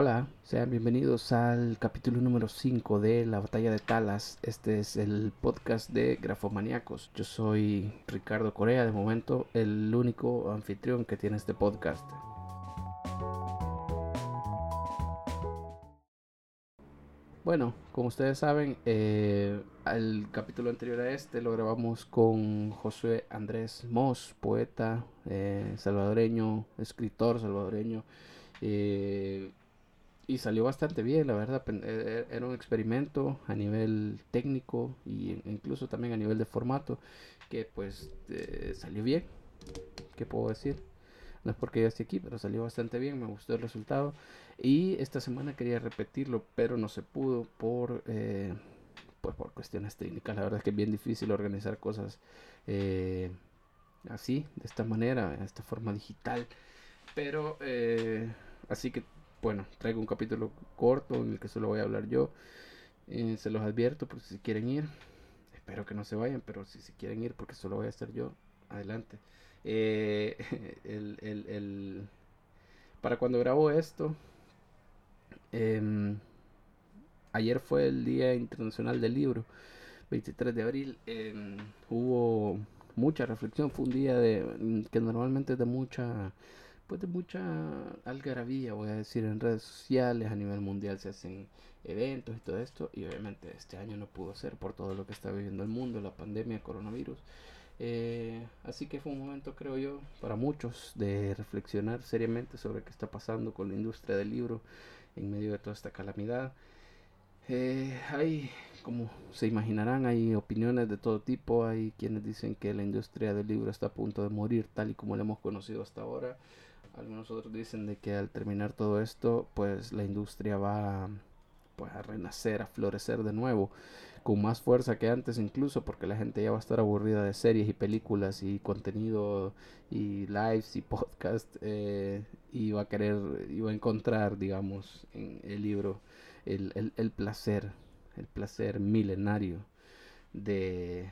Hola, sean bienvenidos al capítulo número 5 de La Batalla de Talas. Este es el podcast de Grafomaníacos. Yo soy Ricardo Corea, de momento el único anfitrión que tiene este podcast. Bueno, como ustedes saben, eh, el capítulo anterior a este lo grabamos con José Andrés Moss, poeta eh, salvadoreño, escritor salvadoreño. Eh, y salió bastante bien, la verdad. E, e, era un experimento a nivel técnico e incluso también a nivel de formato que pues eh, salió bien. ¿Qué puedo decir? No es porque yo esté aquí, pero salió bastante bien, me gustó el resultado. Y esta semana quería repetirlo, pero no se pudo por, eh, pues por cuestiones técnicas. La verdad es que es bien difícil organizar cosas eh, así, de esta manera, de esta forma digital. Pero así que bueno, traigo un capítulo corto en el que solo voy a hablar yo. Eh, se los advierto por si quieren ir. Espero que no se vayan, pero si se quieren ir porque solo voy a estar yo, adelante. Eh, para cuando grabo esto, em, ayer fue el Día Internacional del Libro, 23 de abril. Em, hubo mucha reflexión, fue un día de, que normalmente es de mucha pues de mucha algarabía, voy a decir, en redes sociales, a nivel mundial se hacen eventos y todo esto, y obviamente este año no pudo ser por todo lo que está viviendo el mundo, la pandemia, coronavirus. Eh, así que fue un momento, creo yo, para muchos de reflexionar seriamente sobre qué está pasando con la industria del libro en medio de toda esta calamidad. Eh, hay, como se imaginarán, hay opiniones de todo tipo. Hay quienes dicen que la industria del libro está a punto de morir tal y como la hemos conocido hasta ahora. Algunos otros dicen de que al terminar todo esto, pues la industria va pues, a renacer, a florecer de nuevo, con más fuerza que antes incluso, porque la gente ya va a estar aburrida de series y películas y contenido y lives y podcast eh, y va a querer, y va a encontrar, digamos, en el libro el, el placer, el placer milenario de,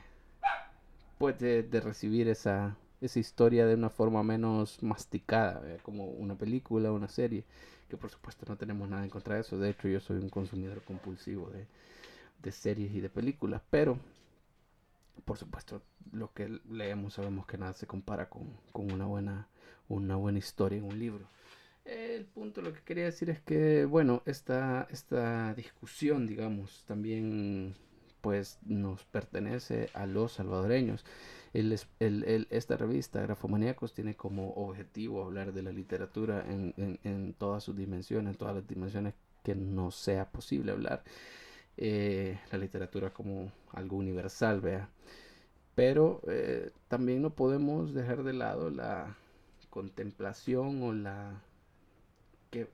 pues, de, de recibir esa esa historia de una forma menos masticada, como una película, una serie, que por supuesto no tenemos nada en contra de eso, de hecho yo soy un consumidor compulsivo de, de series y de películas, pero por supuesto lo que leemos sabemos que nada se compara con, con una, buena, una buena historia en un libro. El punto, lo que quería decir es que, bueno, esta, esta discusión, digamos, también pues nos pertenece a los salvadoreños. Esta revista, Grafomaníacos, tiene como objetivo hablar de la literatura en, en, todas sus dimensiones, en todas las dimensiones que no sea posible hablar. Eh, la literatura como algo universal, vea. Pero eh, también no podemos dejar de lado la contemplación o la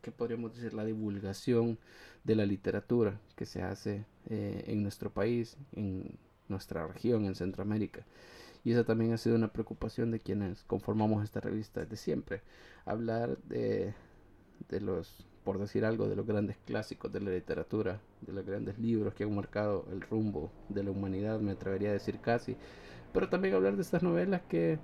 que, podríamos decir la divulgación de la literatura que se hace eh, en nuestro país, en nuestra región, en Centroamérica. Y esa también ha sido una preocupación de quienes conformamos esta revista desde siempre. Hablar de, de los, por decir algo, de los grandes clásicos de la literatura, de los grandes libros que han marcado el rumbo de la humanidad, me atrevería a decir casi. Pero también hablar de estas novelas que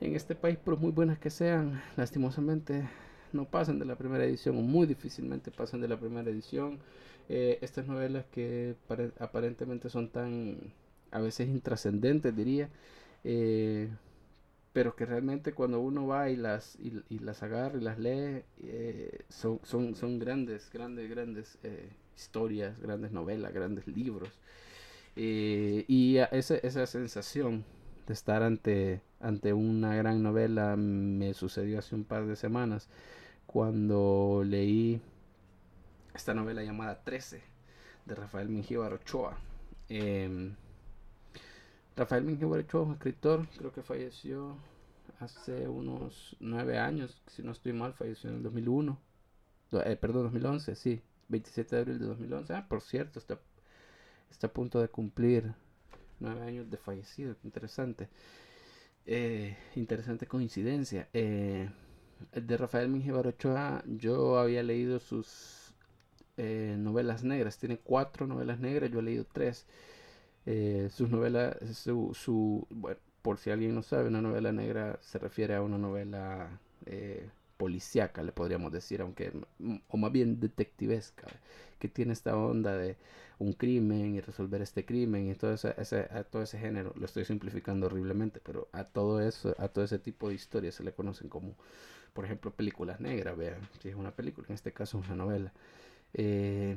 en este país, por muy buenas que sean, lastimosamente no pasan de la primera edición o muy difícilmente pasan de la primera edición. Eh, estas novelas que aparentemente son tan a veces intrascendentes diría, eh, pero que realmente cuando uno va y las, y, las agarra y las lee, eh, son, son, son grandes, grandes, grandes historias, grandes novelas, grandes libros. y esa, esa sensación de estar ante, ante una gran novela me sucedió hace un par de semanas cuando leí esta novela llamada 13 de Rafael Mingíbar Ochoa. Em, Rafael Mingíbar Ochoa, escritor, creo que falleció hace unos nueve años, si no estoy mal, falleció en el 2001, eh, perdón, 2011, sí, 27 de abril de 2011. Ah, por cierto, está, está a punto de cumplir nueve años de fallecido, interesante. Eh, interesante coincidencia. Eh, de Rafael Mingíbar Ochoa, yo había leído sus eh, novelas negras. Tiene cuatro novelas negras, yo he leído tres. Eh, sus novelas, su, su, bueno, por si alguien no sabe, una novela negra se refiere a una novela eh, policíaca, le podríamos decir, aunque, o más bien detectivesca, que tiene esta onda de un crimen y resolver este crimen y todo ese, todo ese género. Lo estoy simplificando horriblemente, pero a todo eso, a todo ese tipo de historias se le conocen como, por ejemplo, películas negras, vean, si es una película, en este caso una novela. Eh,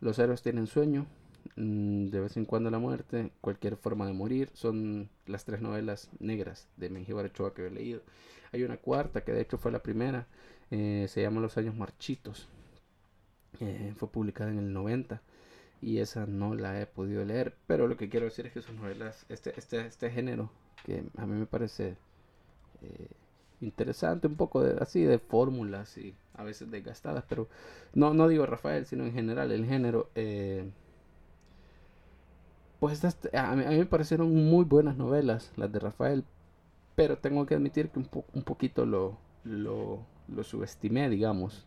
los héroes tienen sueño, mm, de vez en cuando la muerte, cualquier forma de morir, son las tres novelas negras de Mengíbar Ochoa que he leído. Hay una cuarta que de hecho fue la primera, eh, se llama Los años marchitos, eh, fue publicada en el 90 y esa no la he podido leer, pero lo que quiero decir es que son novelas, este, este, este género que a mí me parece eh, interesante, un poco de, así de fórmulas y a veces desgastadas, pero no, no digo Rafael, sino en general el género. Eh, pues a mí, me parecieron muy buenas novelas las de Rafael, pero tengo que admitir que un, un poquito lo, lo, lo subestimé, digamos.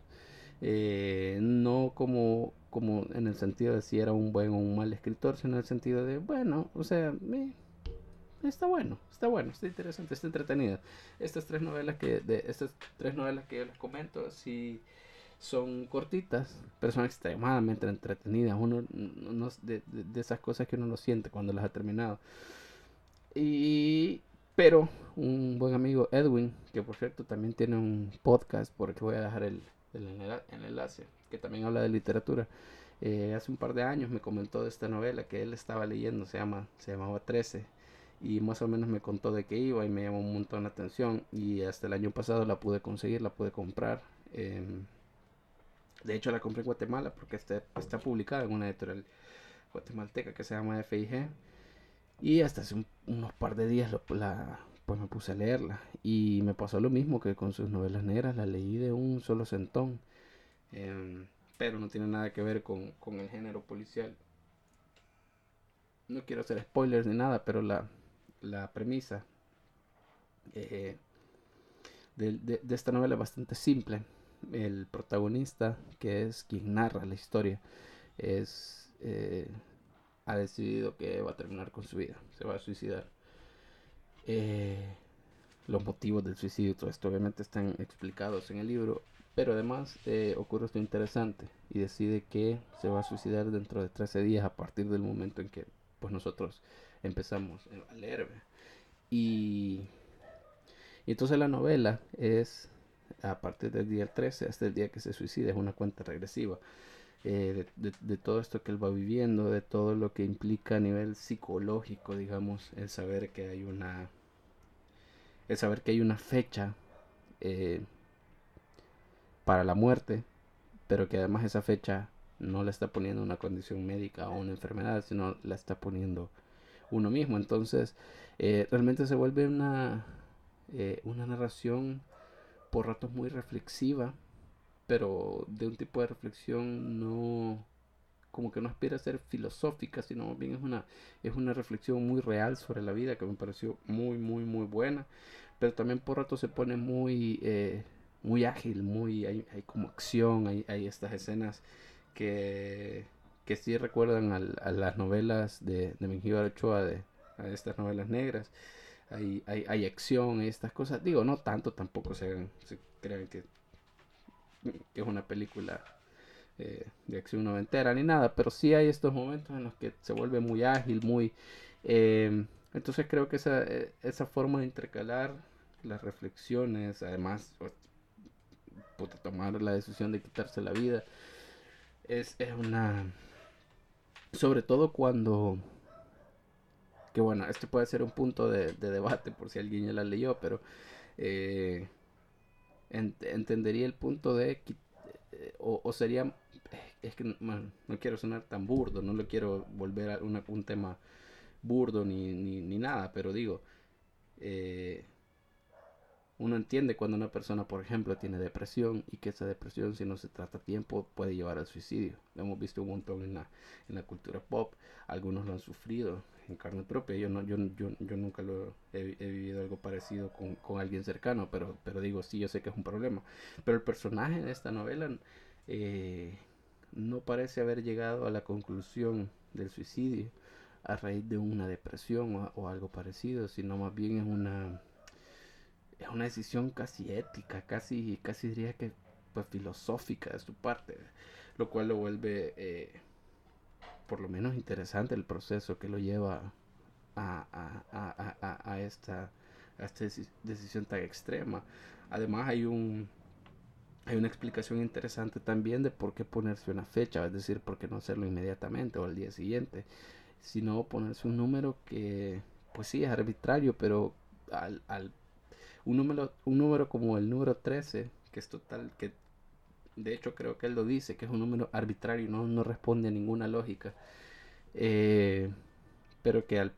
Eh, no como, como en el sentido de si era un buen o un mal escritor, sino en el sentido de, bueno, o sea, está bueno, está bueno, está interesante, está entretenida. Estas tres novelas que, de estas tres novelas que yo les comento, sí son cortitas, pero son extremadamente entretenidas. Uno, de, de, esas cosas que uno lo siente cuando las ha terminado. Y, pero un buen amigo Edwin, que por cierto también tiene un podcast, porque voy a dejar el, el, enlace, que también habla de literatura. Eh, hace un par de años me comentó de esta novela que él estaba leyendo, se, llama, se llamaba 13, y más o menos me contó de qué iba y me llamó un montón la atención. Y hasta el año pasado la pude conseguir, la pude comprar. Em, de hecho, la compré en Guatemala porque está, está publicada en una editorial guatemalteca que se llama FIG. Y hasta hace unos par de días la, pues me puse a leerla. Y me pasó lo mismo que con sus novelas negras, la leí de un solo centón. Em, pero no tiene nada que ver con, el género policial. No quiero hacer spoilers ni nada, pero la, la premisa eh, de, esta novela es bastante simple. El protagonista, que es quien narra la historia, es eh, ha decidido que va a terminar con su vida, se va a suicidar. Eh, los motivos del suicidio y todo esto obviamente están explicados en el libro, pero además eh, ocurre esto interesante y decide que se va a suicidar dentro de 13 días a partir del momento en que pues nosotros empezamos a leer. Y, entonces la novela es a partir del día 13 hasta el día que se suicida, es una cuenta regresiva. Eh, de, todo esto que él va viviendo, de todo lo que implica a nivel psicológico, digamos, el saber que hay una, el saber que hay una fecha eh, para la muerte, pero que además esa fecha no la está poniendo una condición médica o una enfermedad, sino la está poniendo uno mismo. Entonces, eh, realmente se vuelve una, una narración por ratos muy reflexiva pero de un tipo de reflexión no como que no aspira a ser filosófica, sino bien es una, es una reflexión muy real sobre la vida que me pareció muy, muy, muy buena, pero también por rato se pone muy, eh, muy ágil, muy, hay, hay como acción, hay, hay, estas escenas que, que sí recuerdan a las novelas de, de Ochoa, de, a estas novelas negras, hay, hay, hay acción, y estas cosas, digo, no tanto tampoco se, se crean que que es una película eh, de acción noventera ni nada, pero sí hay estos momentos en los que se vuelve muy ágil, muy... Eh, entonces creo que esa, eh, esa forma de intercalar las reflexiones, además, tomar la decisión de quitarse la vida, es, es una... Sobre todo cuando que bueno, este puede ser un punto de, debate por si alguien ya la leyó, pero entendería el punto de eh, o, sería es que no quiero sonar tan burdo no lo quiero volver a un tema burdo ni, ni, nada pero digo eh, uno entiende cuando una persona por ejemplo tiene depresión y que esa depresión si no se trata a tiempo puede llevar al suicidio lo hemos visto un montón en la, en la cultura pop algunos lo han sufrido en carne propia. Yo, no, yo, yo, yo nunca lo he, vivido algo parecido con, con, alguien cercano, pero, pero digo, sí, yo sé que es un problema. Pero el personaje de esta novela eh, no parece haber llegado a la conclusión del suicidio a raíz de una depresión o, algo parecido, sino más bien es una... es una decisión casi ética, casi, casi diría que pues filosófica de su parte, lo cual lo vuelve eh, por lo menos interesante el proceso que lo lleva a, a, a, esta, a esta decisión tan extrema. Además hay un hay una explicación interesante también de por qué ponerse una fecha, es decir, por qué no hacerlo inmediatamente o al día siguiente, sino ponerse un número que, pues sí, es arbitrario, pero al, al un número, un número como el número 13, que es total, que de hecho creo que él lo dice, que es un número arbitrario, no, no responde a ninguna lógica, eh, pero que al,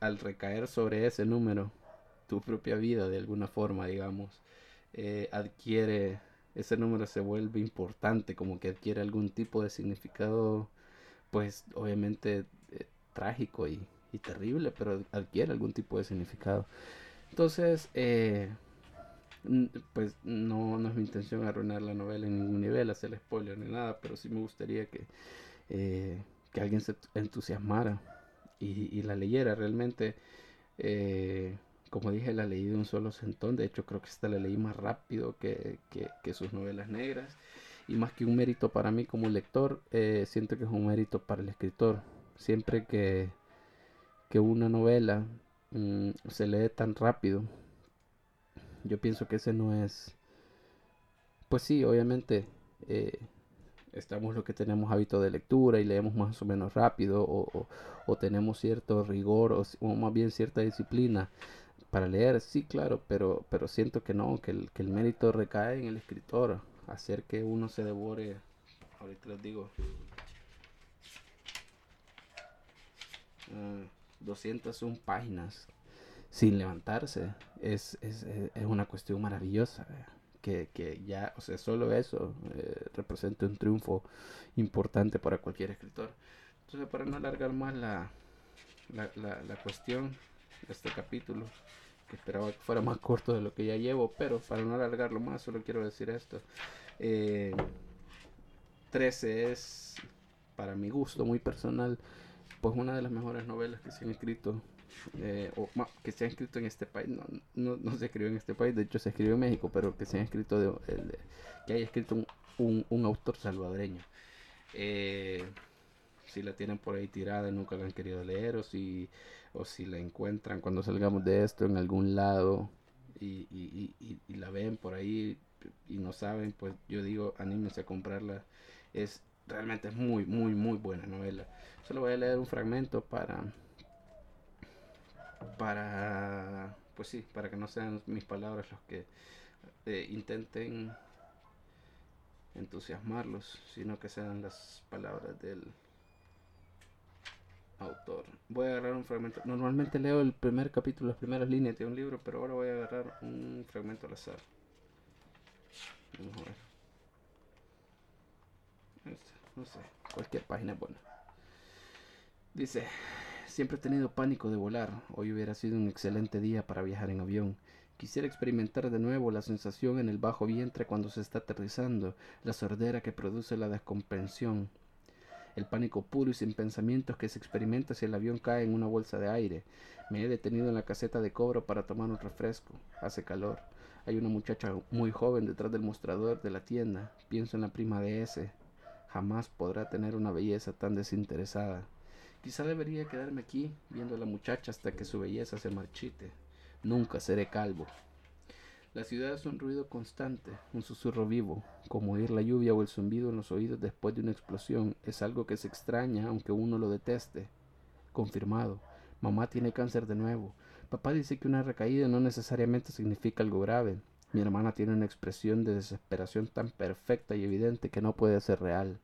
al recaer sobre ese número, tu propia vida de alguna forma, digamos, eh, adquiere, ese número se vuelve importante, como que adquiere algún tipo de significado, pues obviamente eh, trágico y, y, terrible, pero adquiere algún tipo de significado. Entonces, eh, pues no, no es mi intención arruinar la novela en ningún nivel, hacer spoiler ni nada, pero sí me gustaría que, que alguien se entusiasmara y, la leyera realmente. Eh, como dije, la leí de un solo sentón. De hecho, creo que esta la leí más rápido que, sus novelas negras. Y más que un mérito para mí como lector, eh, siento que es un mérito para el escritor. Siempre que, que una novela mm, se lee tan rápido, yo pienso que ese no es... Pues sí, obviamente eh, estamos lo que tenemos hábito de lectura y leemos más o menos rápido o, tenemos cierto rigor o, más bien cierta disciplina para leer, sí, claro, pero, pero siento que no, que el, que el mérito recae en el escritor, hacer que uno se devore, ahorita les digo, 201 ah, páginas sin levantarse, es, es, es una cuestión maravillosa, que, que, ya, o sea, solo eso eh, representa un triunfo importante para cualquier escritor. Entonces, para no alargar más la, la, la, cuestión de este capítulo, esperaba que fuera más corto de lo que ya llevo, pero para no alargarlo más, solo quiero decir esto. 13 eh, es, para mi gusto muy personal, pues una de las mejores novelas que se han escrito, eh, o que se han escrito en este país, no, no, se escribió en este país, de hecho se escribió en México, pero que se han escrito, de, que haya escrito un, un, autor salvadoreño. Eh, si la tienen por ahí tirada y nunca la han querido leer, o si o si la encuentran cuando salgamos de esto en algún lado y, y la ven por ahí y no saben, pues yo digo, anímense a comprarla. Es realmente es muy, muy, muy buena novela. Solo voy a leer un fragmento para, para, pues sí, para que no sean mis palabras los que eh, intenten entusiasmarlos, sino que sean las palabras del autor. Voy a agarrar un fragmento. Normalmente leo el primer capítulo, las primeras líneas de un libro, pero ahora voy a agarrar un fragmento al azar. Vamos a ver. No sé, cualquier página es buena. Dice, siempre he tenido pánico de volar. Hoy hubiera sido un excelente día para viajar en avión. Quisiera experimentar de nuevo la sensación en el bajo vientre cuando se está aterrizando, la sordera que produce la descompensión el pánico puro y sin pensamientos que se experimenta si el avión cae en una bolsa de aire. Me he detenido en la caseta de cobro para tomar un refresco. Hace calor. Hay una muchacha muy joven detrás del mostrador de la tienda. Pienso en la prima de ese. Jamás podrá tener una belleza tan desinteresada. Quizá debería quedarme aquí viendo a la muchacha hasta que su belleza se marchite. Nunca seré calvo. La ciudad es un ruido constante, un susurro vivo, como oír la lluvia o el zumbido en los oídos después de una explosión. Es algo que se extraña aunque uno lo deteste. Confirmado. Mamá tiene cáncer de nuevo. Papá dice que una recaída no necesariamente significa algo grave. Mi hermana tiene una expresión de desesperación tan perfecta y evidente que no puede ser real.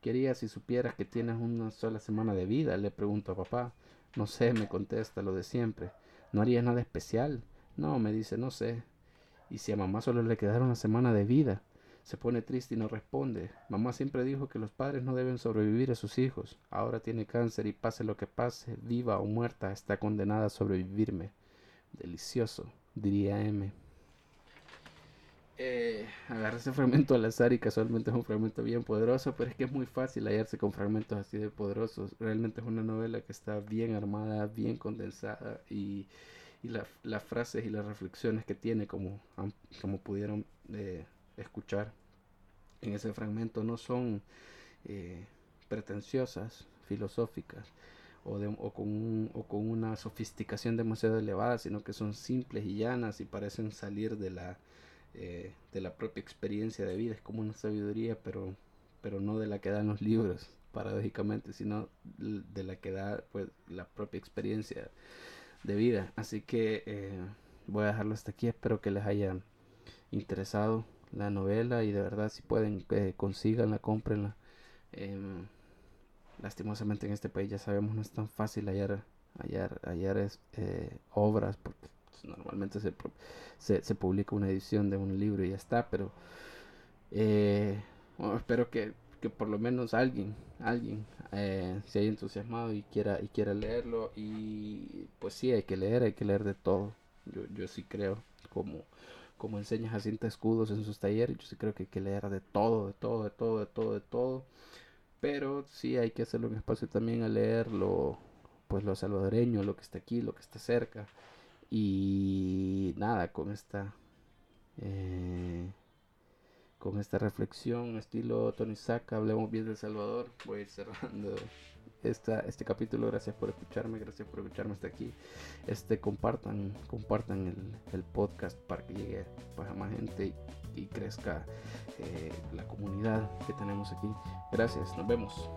Quería si supieras que tienes una sola semana de vida, le pregunto a papá. No sé, me contesta lo de siempre. ¿No harías nada especial? No, me dice, no sé. Y si a mamá solo le quedara una semana de vida, se pone triste y no responde. Mamá siempre dijo que los padres no deben sobrevivir a sus hijos. Ahora tiene cáncer y pase lo que pase, viva o muerta, está condenada a sobrevivirme. Delicioso, diría M. Eh, agarré ese fragmento al azar y casualmente es un fragmento bien poderoso, pero es que es muy fácil hallarse con fragmentos así de poderosos. Realmente es una novela que está bien armada, bien condensada y y las frases y las reflexiones que tiene, como, como pudieron eh, escuchar en ese fragmento, no son eh, pretenciosas, filosóficas, o, de, o, con o, con una sofisticación demasiado elevada, sino que son simples y llanas y parecen salir de la, eh, de la propia experiencia de vida. Es como una sabiduría, pero, pero no de la que dan los libros, paradójicamente, sino de la que da pues, la propia experiencia de vida. Así que eh, voy a dejarlo hasta aquí. Espero que les haya interesado la novela y de verdad si pueden eh, consiganla, cómprenla. Em, lastimosamente en este país ya sabemos no es tan fácil hallar, hallar, hallar eh, obras porque pues, normalmente se, se, publica una edición de un libro y ya está, pero eh, espero que, que, por lo menos alguien, alguien eh, se haya entusiasmado y quiera, y quiera leerlo. Y pues sí, hay que leer, hay que leer de todo, yo, yo sí creo, como como enseña Jacinta Escudos en sus talleres, yo sí creo que hay que leer de todo, de todo, de todo, de todo, de todo. Pero sí hay que hacerlo en espacio también a leer lo, pues lo salvadoreño, lo que está aquí, lo que está cerca. Y nada, con esta eh, con esta reflexión estilo Tony Saca, hablemos bien del Salvador. Voy a ir cerrando esta, este capítulo. Gracias por escucharme, gracias por escucharme hasta aquí. Este compartan, compartan el, el podcast para que llegue pues, a más gente y crezca eh, la comunidad que tenemos aquí. Gracias, nos vemos.